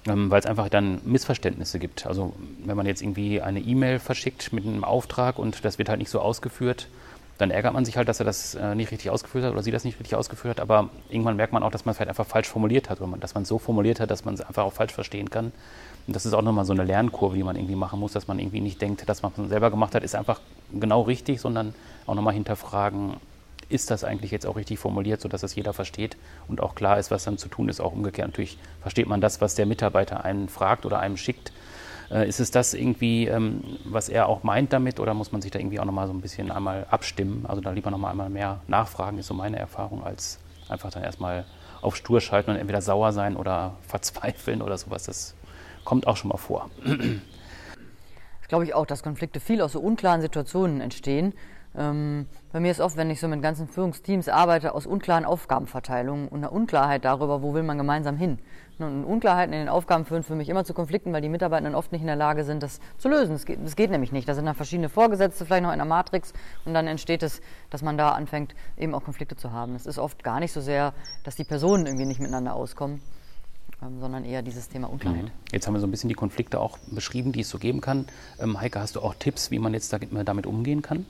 ähm, weil es einfach dann Missverständnisse gibt. Also wenn man jetzt irgendwie eine E-Mail verschickt mit einem Auftrag und das wird halt nicht so ausgeführt, dann ärgert man sich halt, dass er das äh, nicht richtig ausgeführt hat oder sie das nicht richtig ausgeführt hat. Aber irgendwann merkt man auch, dass man es halt einfach falsch formuliert hat oder dass man es so formuliert hat, dass man es einfach auch falsch verstehen kann. Und das ist auch nochmal so eine Lernkurve, die man irgendwie machen muss, dass man irgendwie nicht denkt, dass man es selber gemacht hat, ist einfach genau richtig, sondern auch nochmal hinterfragen, ist das eigentlich jetzt auch richtig formuliert, sodass das jeder versteht und auch klar ist, was dann zu tun ist. Auch umgekehrt natürlich versteht man das, was der Mitarbeiter einen fragt oder einem schickt äh, ist es das irgendwie, ähm, was er auch meint damit oder muss man sich da irgendwie auch nochmal so ein bisschen einmal abstimmen? Also da lieber nochmal einmal mehr nachfragen, ist so meine Erfahrung, als einfach dann erstmal auf stur schalten und entweder sauer sein oder verzweifeln oder sowas. Das kommt auch schon mal vor. Das glaube ich auch, dass Konflikte viel aus so unklaren Situationen entstehen. Ähm, bei mir ist oft, wenn ich so mit ganzen Führungsteams arbeite, aus unklaren Aufgabenverteilungen und einer Unklarheit darüber, wo will man gemeinsam hin. Und Unklarheiten in den Aufgaben führen für mich immer zu Konflikten, weil die Mitarbeitenden oft nicht in der Lage sind, das zu lösen. Das geht, das geht nämlich nicht. Da sind dann verschiedene Vorgesetzte, vielleicht noch in einer Matrix und dann entsteht es, dass man da anfängt, eben auch Konflikte zu haben. Es ist oft gar nicht so sehr, dass die Personen irgendwie nicht miteinander auskommen, ähm, sondern eher dieses Thema Unklarheit. Mhm. Jetzt haben wir so ein bisschen die Konflikte auch beschrieben, die es so geben kann. Ähm, Heike, hast du auch Tipps, wie man jetzt damit umgehen kann?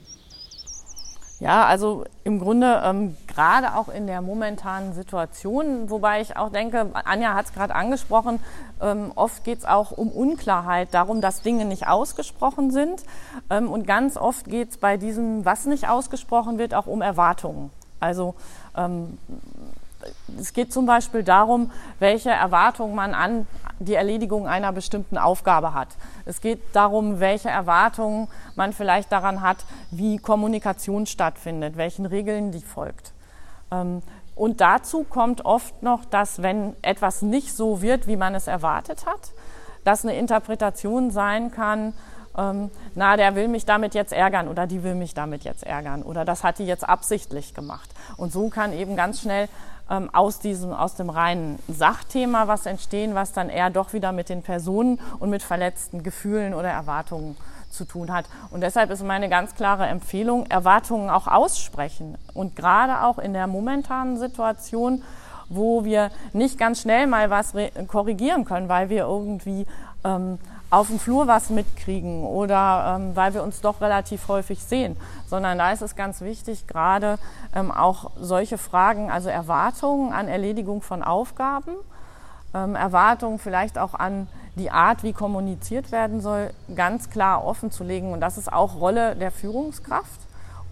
Ja, also im Grunde ähm, gerade auch in der momentanen Situation, wobei ich auch denke, Anja hat es gerade angesprochen, ähm, oft geht es auch um Unklarheit, darum, dass Dinge nicht ausgesprochen sind. Ähm, und ganz oft geht es bei diesem, was nicht ausgesprochen wird, auch um Erwartungen. Also ähm, es geht zum Beispiel darum, welche Erwartungen man an die Erledigung einer bestimmten Aufgabe hat. Es geht darum, welche Erwartungen man vielleicht daran hat, wie Kommunikation stattfindet, welchen Regeln die folgt. Ähm, und dazu kommt oft noch, dass wenn etwas nicht so wird, wie man es erwartet hat, dass eine Interpretation sein kann, ähm, na, der will mich damit jetzt ärgern oder die will mich damit jetzt ärgern oder das hat die jetzt absichtlich gemacht. Und so kann eben ganz schnell ähm, aus, diesem, aus dem reinen Sachthema was entstehen, was dann eher doch wieder mit den Personen und mit verletzten Gefühlen oder Erwartungen zu tun hat. Und deshalb ist meine ganz klare Empfehlung, Erwartungen auch aussprechen. Und gerade auch in der momentanen Situation, wo wir nicht ganz schnell mal was korrigieren können, weil wir irgendwie ähm, auf dem Flur was mitkriegen oder ähm, weil wir uns doch relativ häufig sehen, sondern da ist es ganz wichtig, gerade ähm, auch solche Fragen, also Erwartungen an Erledigung von Aufgaben, ähm, Erwartungen vielleicht auch an die Art, wie kommuniziert werden soll, ganz klar offen zu legen. Und das ist auch Rolle der Führungskraft.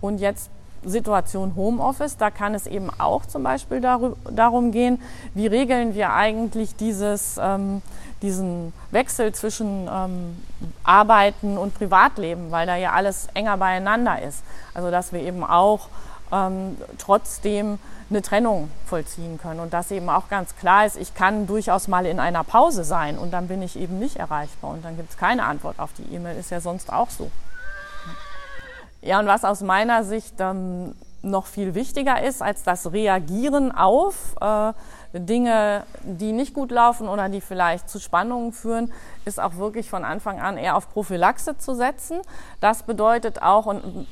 Und jetzt Situation Homeoffice, da kann es eben auch zum Beispiel darum gehen, wie regeln wir eigentlich dieses, ähm, diesen Wechsel zwischen ähm, Arbeiten und Privatleben, weil da ja alles enger beieinander ist. Also dass wir eben auch ähm, trotzdem eine Trennung vollziehen können und dass eben auch ganz klar ist, ich kann durchaus mal in einer Pause sein und dann bin ich eben nicht erreichbar und dann gibt es keine Antwort auf die E-Mail, ist ja sonst auch so. Ja, und was aus meiner Sicht ähm, noch viel wichtiger ist als das Reagieren auf äh, Dinge, die nicht gut laufen oder die vielleicht zu Spannungen führen, ist auch wirklich von Anfang an eher auf Prophylaxe zu setzen. Das bedeutet auch, und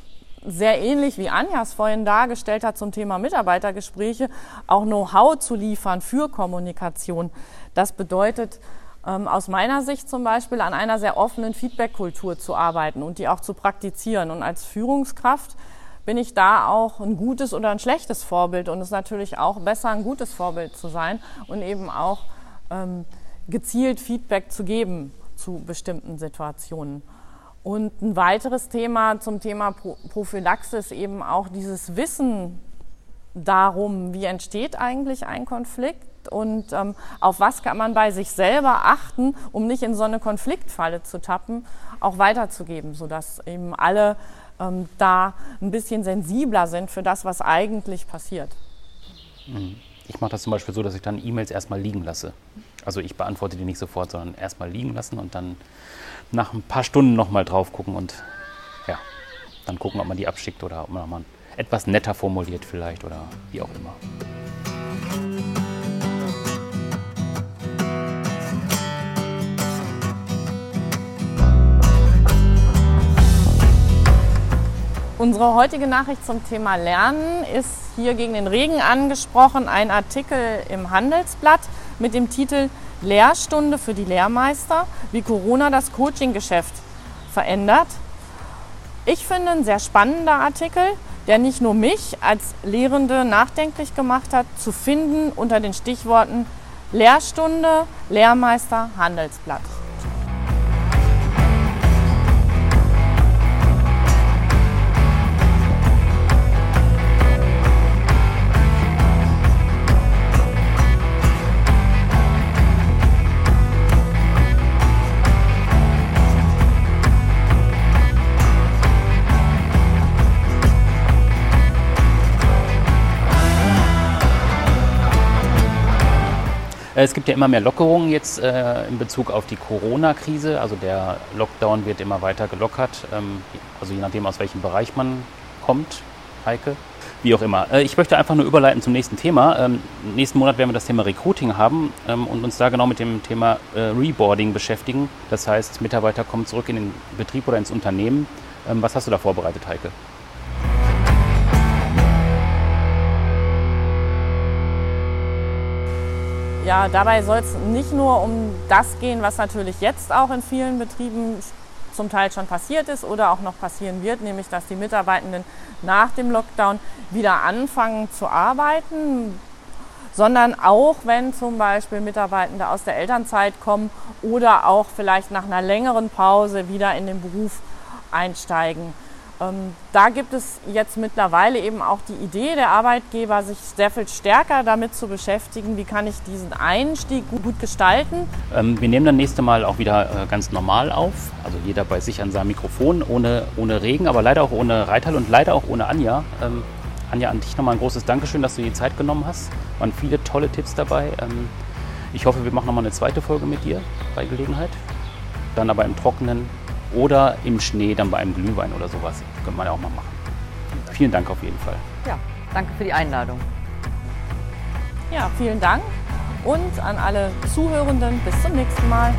sehr ähnlich wie Anja es vorhin dargestellt hat zum Thema Mitarbeitergespräche, auch Know-how zu liefern für Kommunikation. Das bedeutet, ähm, aus meiner Sicht zum Beispiel an einer sehr offenen Feedback-Kultur zu arbeiten und die auch zu praktizieren. Und als Führungskraft bin ich da auch ein gutes oder ein schlechtes Vorbild. Und es ist natürlich auch besser, ein gutes Vorbild zu sein und eben auch ähm, gezielt Feedback zu geben zu bestimmten Situationen. Und ein weiteres Thema zum Thema Prophylaxe ist eben auch dieses Wissen darum, wie entsteht eigentlich ein Konflikt und ähm, auf was kann man bei sich selber achten, um nicht in so eine Konfliktfalle zu tappen, auch weiterzugeben, sodass eben alle ähm, da ein bisschen sensibler sind für das, was eigentlich passiert. Mhm. Ich mache das zum Beispiel so, dass ich dann E-Mails erstmal liegen lasse. Also ich beantworte die nicht sofort, sondern erstmal liegen lassen und dann nach ein paar Stunden nochmal drauf gucken und ja, dann gucken, ob man die abschickt oder ob man nochmal etwas netter formuliert vielleicht oder wie auch immer. Unsere heutige Nachricht zum Thema Lernen ist hier gegen den Regen angesprochen, ein Artikel im Handelsblatt mit dem Titel Lehrstunde für die Lehrmeister, wie Corona das Coaching-Geschäft verändert. Ich finde ein sehr spannender Artikel, der nicht nur mich als Lehrende nachdenklich gemacht hat, zu finden unter den Stichworten Lehrstunde, Lehrmeister, Handelsblatt. Es gibt ja immer mehr Lockerungen jetzt äh, in Bezug auf die Corona-Krise. Also der Lockdown wird immer weiter gelockert, ähm, also je nachdem, aus welchem Bereich man kommt. Heike, wie auch immer. Äh, ich möchte einfach nur überleiten zum nächsten Thema. Ähm, nächsten Monat werden wir das Thema Recruiting haben ähm, und uns da genau mit dem Thema äh, Reboarding beschäftigen. Das heißt, Mitarbeiter kommen zurück in den Betrieb oder ins Unternehmen. Ähm, was hast du da vorbereitet, Heike? Ja, dabei soll es nicht nur um das gehen, was natürlich jetzt auch in vielen Betrieben zum Teil schon passiert ist oder auch noch passieren wird, nämlich dass die Mitarbeitenden nach dem Lockdown wieder anfangen zu arbeiten, sondern auch wenn zum Beispiel Mitarbeitende aus der Elternzeit kommen oder auch vielleicht nach einer längeren Pause wieder in den Beruf einsteigen. Ähm, da gibt es jetzt mittlerweile eben auch die Idee der Arbeitgeber, sich sehr viel stärker damit zu beschäftigen, wie kann ich diesen Einstieg gut gestalten. Ähm, wir nehmen dann nächste Mal auch wieder äh, ganz normal auf, also jeder bei sich an seinem Mikrofon, ohne, ohne Regen, aber leider auch ohne Reital und leider auch ohne Anja. Ähm, Anja, an dich nochmal ein großes Dankeschön, dass du die Zeit genommen hast. Waren viele tolle Tipps dabei. Ähm, ich hoffe, wir machen nochmal eine zweite Folge mit dir bei Gelegenheit. Dann aber im Trockenen oder im Schnee dann bei einem Glühwein oder sowas. Könnte man ja auch mal machen. Vielen Dank auf jeden Fall. Ja, danke für die Einladung. Ja, vielen Dank und an alle Zuhörenden bis zum nächsten Mal.